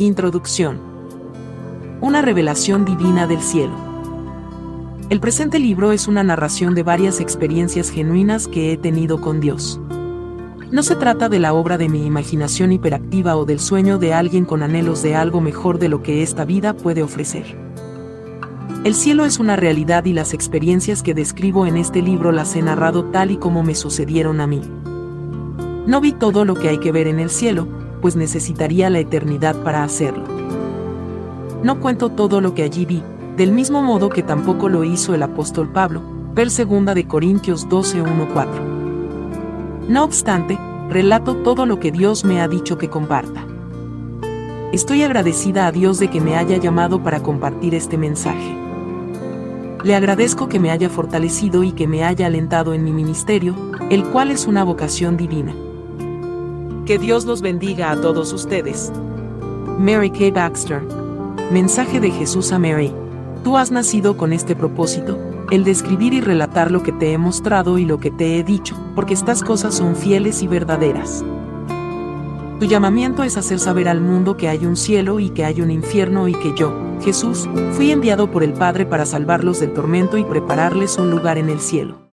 Introducción. Una revelación divina del cielo. El presente libro es una narración de varias experiencias genuinas que he tenido con Dios. No se trata de la obra de mi imaginación hiperactiva o del sueño de alguien con anhelos de algo mejor de lo que esta vida puede ofrecer. El cielo es una realidad y las experiencias que describo en este libro las he narrado tal y como me sucedieron a mí. No vi todo lo que hay que ver en el cielo, pues necesitaría la eternidad para hacerlo. No cuento todo lo que allí vi, del mismo modo que tampoco lo hizo el apóstol Pablo, ver 2 de Corintios 12 4 No obstante, relato todo lo que Dios me ha dicho que comparta. Estoy agradecida a Dios de que me haya llamado para compartir este mensaje. Le agradezco que me haya fortalecido y que me haya alentado en mi ministerio, el cual es una vocación divina. Que Dios los bendiga a todos ustedes. Mary K. Baxter. Mensaje de Jesús a Mary. Tú has nacido con este propósito, el de y relatar lo que te he mostrado y lo que te he dicho, porque estas cosas son fieles y verdaderas. Tu llamamiento es hacer saber al mundo que hay un cielo y que hay un infierno y que yo, Jesús, fui enviado por el Padre para salvarlos del tormento y prepararles un lugar en el cielo.